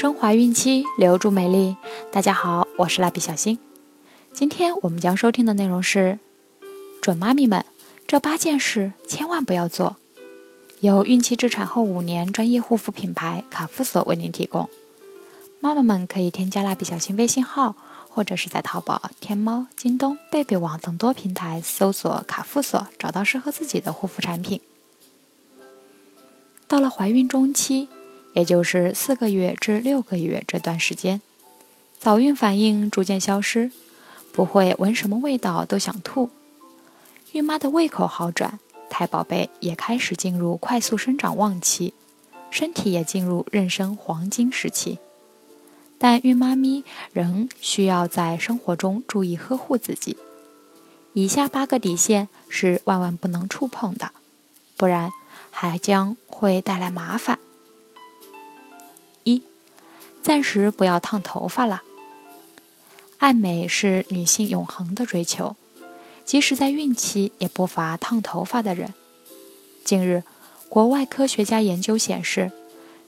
升华孕期，留住美丽。大家好，我是蜡笔小新。今天我们将收听的内容是：准妈咪们，这八件事千万不要做。由孕期至产后五年专业护肤品牌卡夫索为您提供。妈妈们可以添加蜡笔小新微信号，或者是在淘宝、天猫、京东、贝贝网等多平台搜索卡夫索，找到适合自己的护肤产品。到了怀孕中期，也就是四个月至六个月这段时间，早孕反应逐渐消失，不会闻什么味道都想吐，孕妈的胃口好转，胎宝贝也开始进入快速生长旺期，身体也进入妊娠黄金时期。但孕妈咪仍需要在生活中注意呵护自己，以下八个底线是万万不能触碰的，不然。还将会带来麻烦。暂时不要烫头发了。爱美是女性永恒的追求，即使在孕期，也不乏烫头发的人。近日，国外科学家研究显示，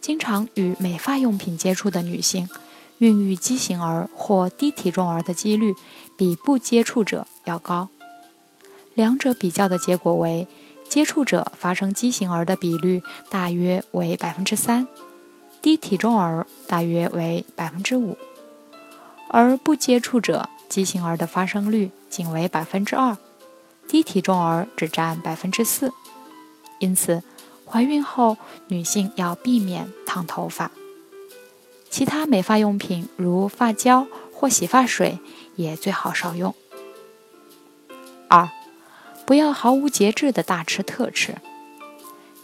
经常与美发用品接触的女性，孕育畸形儿或低体重儿的几率比不接触者要高。两者比较的结果为。接触者发生畸形儿的比率大约为百分之三，低体重儿大约为百分之五，而不接触者畸形儿的发生率仅为百分之二，低体重儿只占百分之四。因此，怀孕后女性要避免烫头发，其他美发用品如发胶或洗发水也最好少用。二。不要毫无节制的大吃特吃。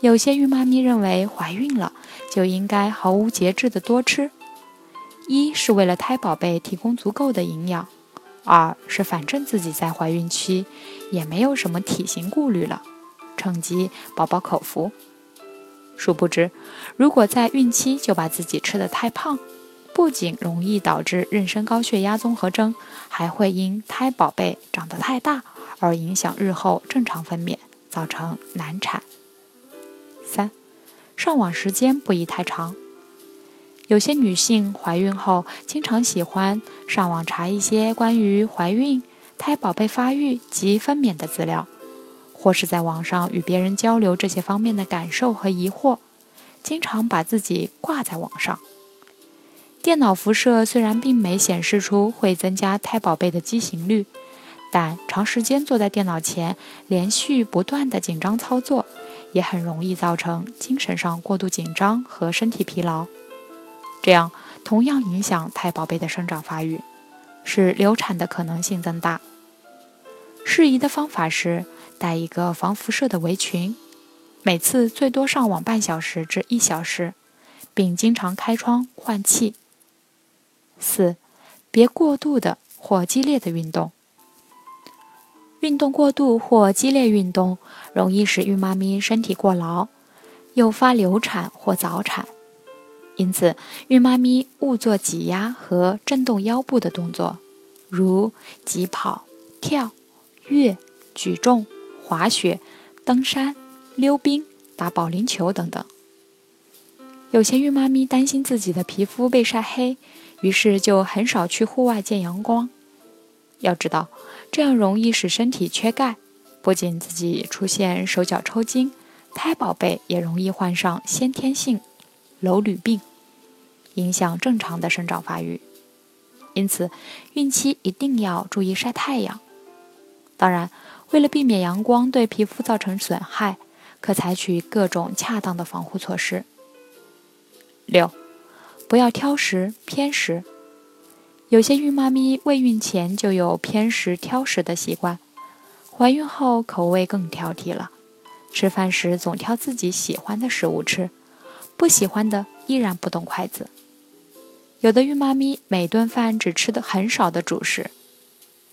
有些孕妈咪认为怀孕了就应该毫无节制的多吃，一是为了胎宝贝提供足够的营养，二是反正自己在怀孕期也没有什么体型顾虑了，趁机饱饱口福。殊不知，如果在孕期就把自己吃得太胖，不仅容易导致妊娠高血压综合征，还会因胎宝贝长得太大。而影响日后正常分娩，造成难产。三，上网时间不宜太长。有些女性怀孕后，经常喜欢上网查一些关于怀孕、胎宝贝发育及分娩的资料，或是在网上与别人交流这些方面的感受和疑惑，经常把自己挂在网上。电脑辐射虽然并没显示出会增加胎宝贝的畸形率。但长时间坐在电脑前，连续不断的紧张操作，也很容易造成精神上过度紧张和身体疲劳，这样同样影响胎宝贝的生长发育，使流产的可能性增大。适宜的方法是带一个防辐射的围裙，每次最多上网半小时至一小时，并经常开窗换气。四，别过度的或激烈的运动。运动过度或激烈运动容易使孕妈咪身体过劳，诱发流产或早产。因此，孕妈咪勿做挤压和震动腰部的动作，如疾跑、跳跃、举重、滑雪、登山、溜冰、打保龄球等等。有些孕妈咪担心自己的皮肤被晒黑，于是就很少去户外见阳光。要知道，这样容易使身体缺钙，不仅自己出现手脚抽筋，胎宝贝也容易患上先天性楼吕病，影响正常的生长发育。因此，孕期一定要注意晒太阳。当然，为了避免阳光对皮肤造成损害，可采取各种恰当的防护措施。六，不要挑食偏食。有些孕妈咪未孕前就有偏食挑食的习惯，怀孕后口味更挑剔了，吃饭时总挑自己喜欢的食物吃，不喜欢的依然不动筷子。有的孕妈咪每顿饭只吃的很少的主食，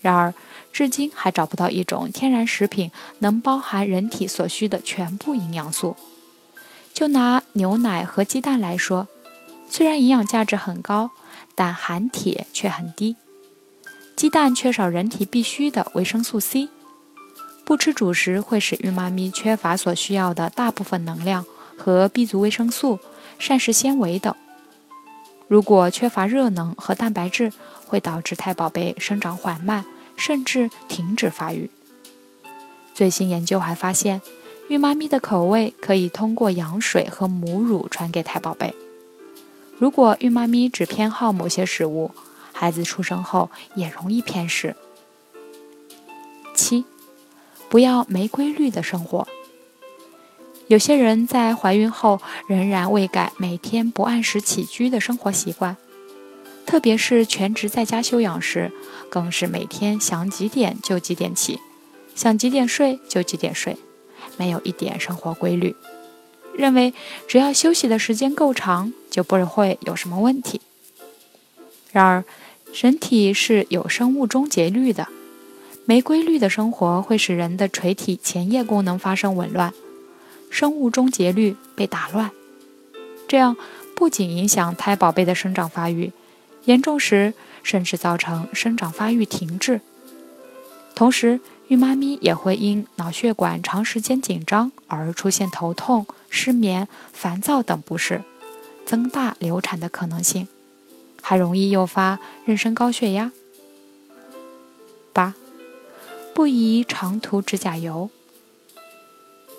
然而至今还找不到一种天然食品能包含人体所需的全部营养素。就拿牛奶和鸡蛋来说，虽然营养价值很高。但含铁却很低，鸡蛋缺少人体必需的维生素 C，不吃主食会使孕妈咪缺乏所需要的大部分能量和 B 族维生素、膳食纤维等。如果缺乏热能和蛋白质，会导致胎宝贝生长缓慢，甚至停止发育。最新研究还发现，孕妈咪的口味可以通过羊水和母乳传给胎宝贝。如果孕妈咪只偏好某些食物，孩子出生后也容易偏食。七，不要没规律的生活。有些人在怀孕后仍然未改每天不按时起居的生活习惯，特别是全职在家休养时，更是每天想几点就几点起。想几点睡就几点睡，没有一点生活规律，认为只要休息的时间够长，就不会有什么问题。然而，人体是有生物钟节律的，没规律的生活会使人的垂体前叶功能发生紊乱，生物钟节律被打乱，这样不仅影响胎宝贝的生长发育，严重时甚至造成生长发育停滞，同时。孕妈咪也会因脑血管长时间紧张而出现头痛、失眠、烦躁等不适，增大流产的可能性，还容易诱发妊娠高血压。八，不宜常涂指甲油。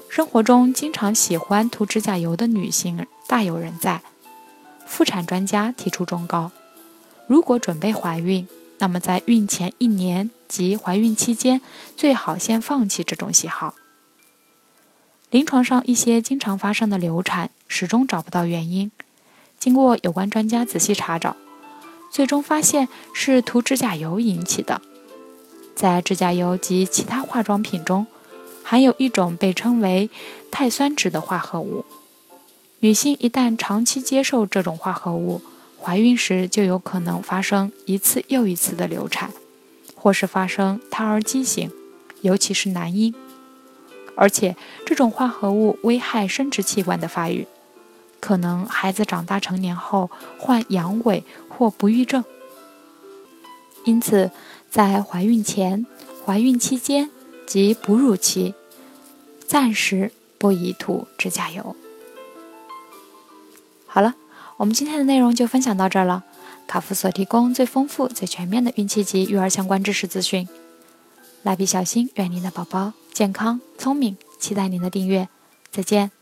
生活中经常喜欢涂指甲油的女性大有人在，妇产专家提出忠告：如果准备怀孕，那么在孕前一年。及怀孕期间，最好先放弃这种喜好。临床上一些经常发生的流产，始终找不到原因。经过有关专家仔细查找，最终发现是涂指甲油引起的。在指甲油及其他化妆品中，含有一种被称为碳酸酯的化合物。女性一旦长期接受这种化合物，怀孕时就有可能发生一次又一次的流产。或是发生胎儿畸形，尤其是男婴，而且这种化合物危害生殖器官的发育，可能孩子长大成年后患阳痿或不育症。因此，在怀孕前、怀孕期间及哺乳期，暂时不宜涂指甲油。好了，我们今天的内容就分享到这儿了。卡夫所提供最丰富、最全面的孕期及育儿相关知识资讯。蜡笔小新，愿您的宝宝健康聪明，期待您的订阅。再见。